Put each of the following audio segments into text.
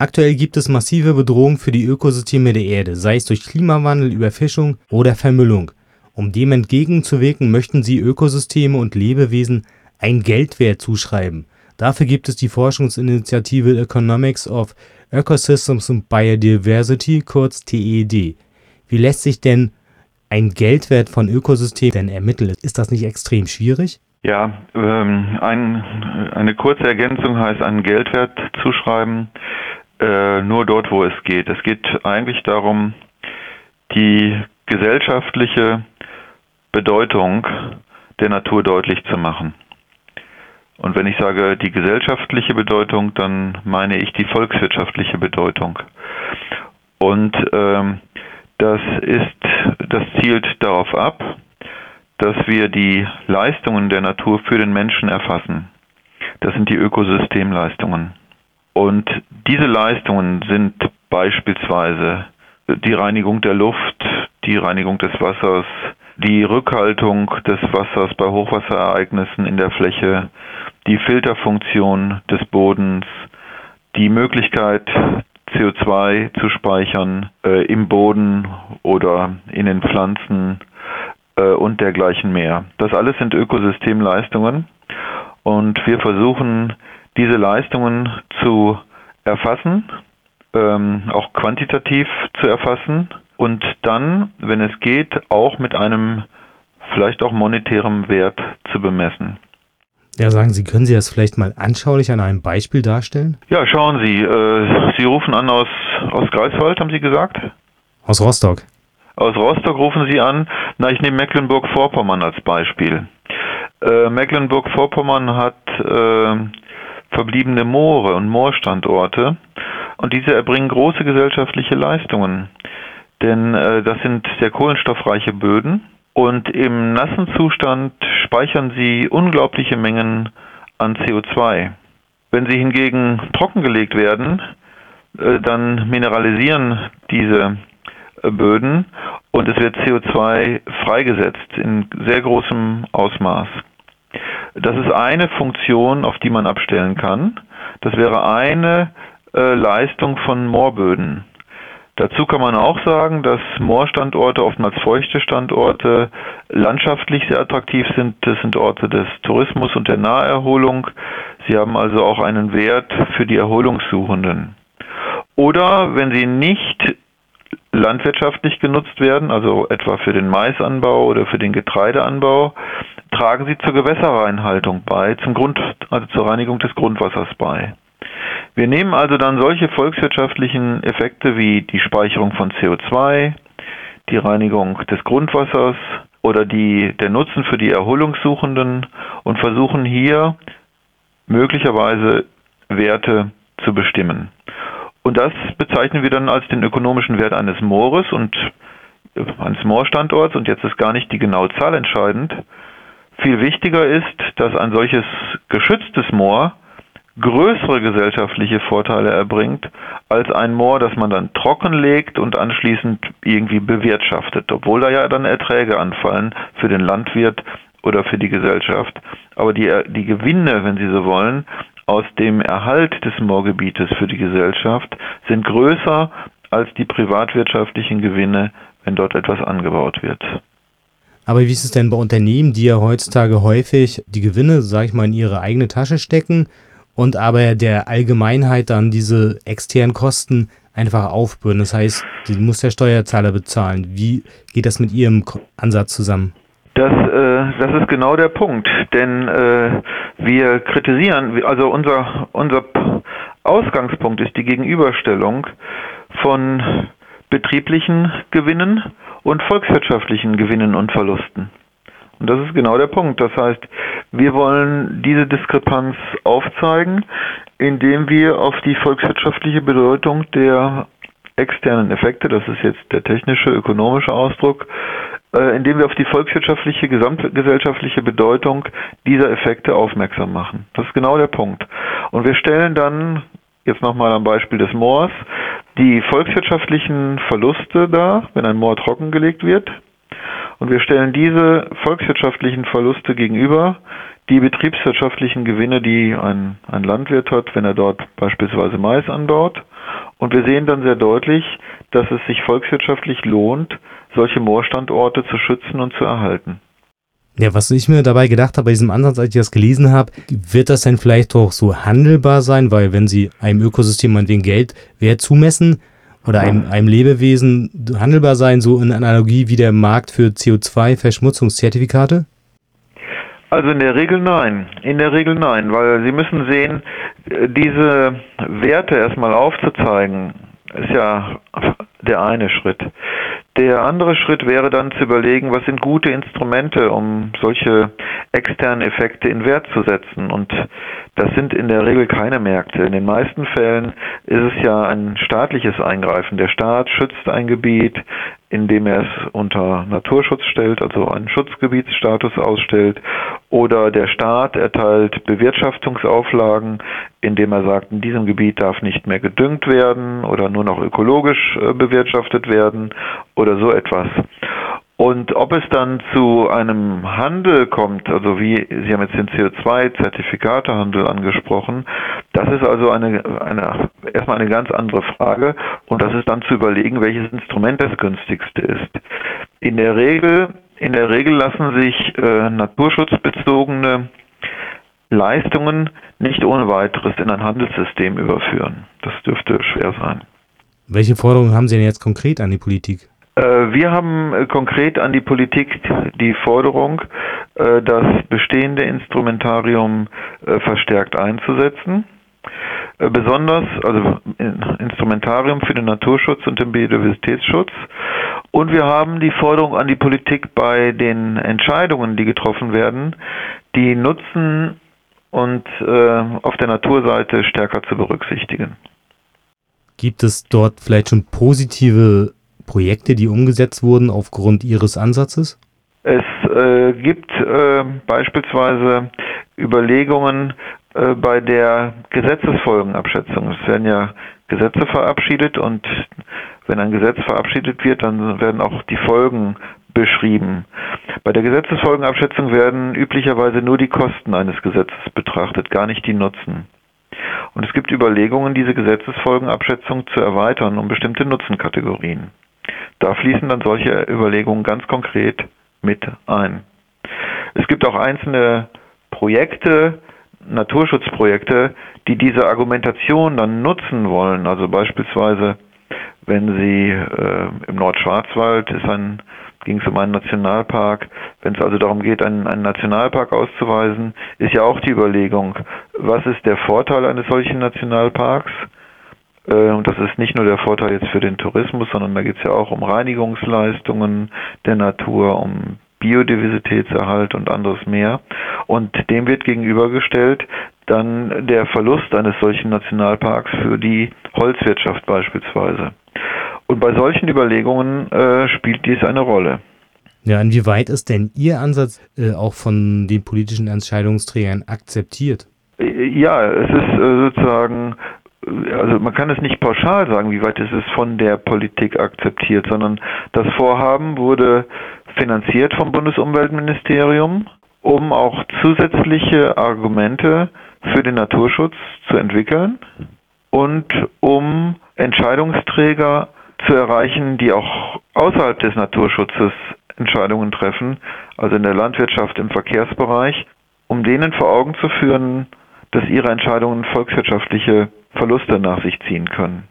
Aktuell gibt es massive Bedrohungen für die Ökosysteme der Erde, sei es durch Klimawandel, Überfischung oder Vermüllung. Um dem entgegenzuwirken, möchten sie Ökosysteme und Lebewesen einen Geldwert zuschreiben. Dafür gibt es die Forschungsinitiative Economics of Ecosystems and Biodiversity (kurz TED). Wie lässt sich denn ein Geldwert von Ökosystemen denn ermitteln? Ist das nicht extrem schwierig? Ja, ähm, ein, eine kurze Ergänzung heißt einen Geldwert zuschreiben, äh, nur dort, wo es geht. Es geht eigentlich darum, die gesellschaftliche Bedeutung der Natur deutlich zu machen. Und wenn ich sage die gesellschaftliche Bedeutung, dann meine ich die volkswirtschaftliche Bedeutung. Und ähm, das ist, das zielt darauf ab, dass wir die Leistungen der Natur für den Menschen erfassen. Das sind die Ökosystemleistungen. Und diese Leistungen sind beispielsweise die Reinigung der Luft, die Reinigung des Wassers, die Rückhaltung des Wassers bei Hochwasserereignissen in der Fläche, die Filterfunktion des Bodens, die Möglichkeit, CO2 zu speichern äh, im Boden oder in den Pflanzen äh, und dergleichen mehr. Das alles sind Ökosystemleistungen und wir versuchen diese Leistungen zu erfassen, ähm, auch quantitativ zu erfassen und dann, wenn es geht, auch mit einem vielleicht auch monetären Wert zu bemessen. Ja, sagen Sie, können Sie das vielleicht mal anschaulich an einem Beispiel darstellen? Ja, schauen Sie, äh, Sie rufen an aus, aus Greifswald, haben Sie gesagt? Aus Rostock. Aus Rostock rufen Sie an. Na, ich nehme Mecklenburg-Vorpommern als Beispiel. Äh, Mecklenburg-Vorpommern hat äh, verbliebene Moore und Moorstandorte und diese erbringen große gesellschaftliche Leistungen denn äh, das sind sehr kohlenstoffreiche Böden und im nassen Zustand speichern sie unglaubliche Mengen an CO2. Wenn sie hingegen trockengelegt werden, äh, dann mineralisieren diese äh, Böden und es wird CO2 freigesetzt in sehr großem Ausmaß. Das ist eine Funktion, auf die man abstellen kann. Das wäre eine äh, Leistung von Moorböden. Dazu kann man auch sagen, dass Moorstandorte, oftmals feuchte Standorte, landschaftlich sehr attraktiv sind. Das sind Orte des Tourismus und der Naherholung. Sie haben also auch einen Wert für die Erholungssuchenden. Oder wenn sie nicht landwirtschaftlich genutzt werden, also etwa für den Maisanbau oder für den Getreideanbau, tragen sie zur Gewässerreinhaltung bei, zum Grund, also zur Reinigung des Grundwassers bei. Wir nehmen also dann solche volkswirtschaftlichen Effekte wie die Speicherung von CO2, die Reinigung des Grundwassers oder die, der Nutzen für die Erholungssuchenden und versuchen hier möglicherweise Werte zu bestimmen. Und das bezeichnen wir dann als den ökonomischen Wert eines Moores und eines Moorstandorts. Und jetzt ist gar nicht die genaue Zahl entscheidend. Viel wichtiger ist, dass ein solches geschütztes Moor größere gesellschaftliche Vorteile erbringt als ein Moor, das man dann trockenlegt und anschließend irgendwie bewirtschaftet, obwohl da ja dann Erträge anfallen für den Landwirt oder für die Gesellschaft. Aber die, die Gewinne, wenn Sie so wollen, aus dem Erhalt des Moorgebietes für die Gesellschaft sind größer als die privatwirtschaftlichen Gewinne, wenn dort etwas angebaut wird. Aber wie ist es denn bei Unternehmen, die ja heutzutage häufig die Gewinne, sag ich mal, in ihre eigene Tasche stecken und aber der Allgemeinheit dann diese externen Kosten einfach aufbürden. Das heißt, die muss der Steuerzahler bezahlen. Wie geht das mit Ihrem Ansatz zusammen? Das, äh, das ist genau der Punkt, denn äh, wir kritisieren, also unser, unser Ausgangspunkt ist die Gegenüberstellung von betrieblichen Gewinnen und volkswirtschaftlichen Gewinnen und Verlusten. Und das ist genau der Punkt. Das heißt, wir wollen diese Diskrepanz aufzeigen, indem wir auf die volkswirtschaftliche Bedeutung der externen Effekte, das ist jetzt der technische, ökonomische Ausdruck, indem wir auf die volkswirtschaftliche, gesamtgesellschaftliche Bedeutung dieser Effekte aufmerksam machen. Das ist genau der Punkt. Und wir stellen dann, jetzt nochmal am Beispiel des Moors, die volkswirtschaftlichen Verluste dar, wenn ein Moor trockengelegt wird, und wir stellen diese volkswirtschaftlichen Verluste gegenüber die betriebswirtschaftlichen Gewinne, die ein, ein Landwirt hat, wenn er dort beispielsweise Mais anbaut. Und wir sehen dann sehr deutlich, dass es sich volkswirtschaftlich lohnt, solche Moorstandorte zu schützen und zu erhalten. Ja, was ich mir dabei gedacht habe bei diesem Ansatz, als ich das gelesen habe, wird das denn vielleicht auch so handelbar sein, weil wenn Sie einem Ökosystem meinetwegen Geld Wert zumessen oder einem, einem Lebewesen handelbar sein, so in Analogie wie der Markt für CO2-Verschmutzungszertifikate? Also in der Regel nein. In der Regel nein, weil Sie müssen sehen, diese Werte erstmal aufzuzeigen, ist ja der eine Schritt. Der andere Schritt wäre dann zu überlegen, was sind gute Instrumente, um solche externen Effekte in Wert zu setzen. Und das sind in der Regel keine Märkte. In den meisten Fällen ist es ja ein staatliches Eingreifen. Der Staat schützt ein Gebiet, indem er es unter Naturschutz stellt, also einen Schutzgebietsstatus ausstellt, oder der Staat erteilt Bewirtschaftungsauflagen, indem er sagt, in diesem Gebiet darf nicht mehr gedüngt werden oder nur noch ökologisch äh, bewirtschaftet werden oder so etwas. Und ob es dann zu einem Handel kommt, also wie Sie haben jetzt den CO2-Zertifikatehandel angesprochen, das ist also eine, eine, erstmal eine ganz andere Frage und das ist dann zu überlegen, welches Instrument das günstigste ist. In der Regel, in der Regel lassen sich äh, naturschutzbezogene Leistungen nicht ohne weiteres in ein Handelssystem überführen. Das dürfte schwer sein. Welche Forderungen haben Sie denn jetzt konkret an die Politik? Äh, wir haben äh, konkret an die Politik die Forderung, äh, das bestehende Instrumentarium verstärkt einzusetzen. Besonders, also Instrumentarium für den Naturschutz und den Biodiversitätsschutz. Und wir haben die Forderung an die Politik bei den Entscheidungen, die getroffen werden, die Nutzen und auf der Naturseite stärker zu berücksichtigen. Gibt es dort vielleicht schon positive Projekte, die umgesetzt wurden aufgrund Ihres Ansatzes? Es äh, gibt äh, beispielsweise Überlegungen äh, bei der Gesetzesfolgenabschätzung. Es werden ja Gesetze verabschiedet und wenn ein Gesetz verabschiedet wird, dann werden auch die Folgen beschrieben. Bei der Gesetzesfolgenabschätzung werden üblicherweise nur die Kosten eines Gesetzes betrachtet, gar nicht die Nutzen. Und es gibt Überlegungen, diese Gesetzesfolgenabschätzung zu erweitern um bestimmte Nutzenkategorien. Da fließen dann solche Überlegungen ganz konkret mit ein. Es gibt auch einzelne Projekte, Naturschutzprojekte, die diese Argumentation dann nutzen wollen. Also beispielsweise, wenn Sie äh, im Nordschwarzwald ist ein ging es um einen Nationalpark. Wenn es also darum geht, einen, einen Nationalpark auszuweisen, ist ja auch die Überlegung, was ist der Vorteil eines solchen Nationalparks? Äh, und das ist nicht nur der Vorteil jetzt für den Tourismus, sondern da geht es ja auch um Reinigungsleistungen der Natur, um Biodiversitätserhalt und anderes mehr. Und dem wird gegenübergestellt dann der Verlust eines solchen Nationalparks für die Holzwirtschaft beispielsweise. Und bei solchen Überlegungen äh, spielt dies eine Rolle. Ja, inwieweit ist denn Ihr Ansatz äh, auch von den politischen Entscheidungsträgern akzeptiert? Äh, ja, es ist äh, sozusagen also man kann es nicht pauschal sagen, wie weit ist es von der Politik akzeptiert, sondern das Vorhaben wurde finanziert vom Bundesumweltministerium, um auch zusätzliche Argumente für den Naturschutz zu entwickeln und um Entscheidungsträger zu erreichen, die auch außerhalb des Naturschutzes Entscheidungen treffen, also in der Landwirtschaft, im Verkehrsbereich, um denen vor Augen zu führen, dass ihre Entscheidungen volkswirtschaftliche Verluste nach sich ziehen können.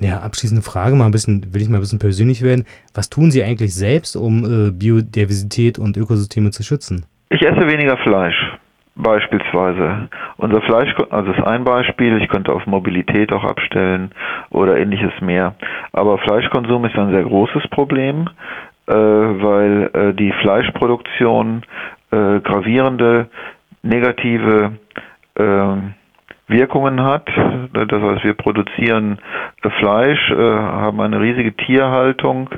Ja, abschließende Frage, mal ein bisschen, will ich mal ein bisschen persönlich werden. Was tun Sie eigentlich selbst, um äh, Biodiversität und Ökosysteme zu schützen? Ich esse weniger Fleisch, beispielsweise. Unser Fleisch, also ist ein Beispiel, ich könnte auf Mobilität auch abstellen oder ähnliches mehr. Aber Fleischkonsum ist ein sehr großes Problem, äh, weil äh, die Fleischproduktion äh, gravierende negative ähm, Wirkungen hat. Das heißt, wir produzieren Fleisch, äh, haben eine riesige Tierhaltung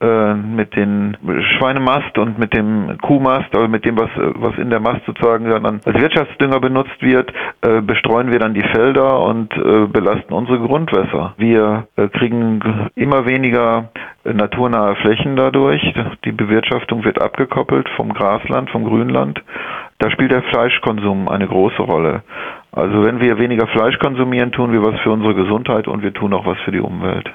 äh, mit dem Schweinemast und mit dem Kuhmast, also mit dem, was, was in der Mast sozusagen dann als Wirtschaftsdünger benutzt wird, äh, bestreuen wir dann die Felder und belasten unsere Grundwässer. Wir kriegen immer weniger naturnahe Flächen dadurch. Die Bewirtschaftung wird abgekoppelt vom Grasland, vom Grünland. da spielt der Fleischkonsum eine große Rolle. Also wenn wir weniger Fleisch konsumieren, tun wir was für unsere Gesundheit und wir tun auch was für die Umwelt.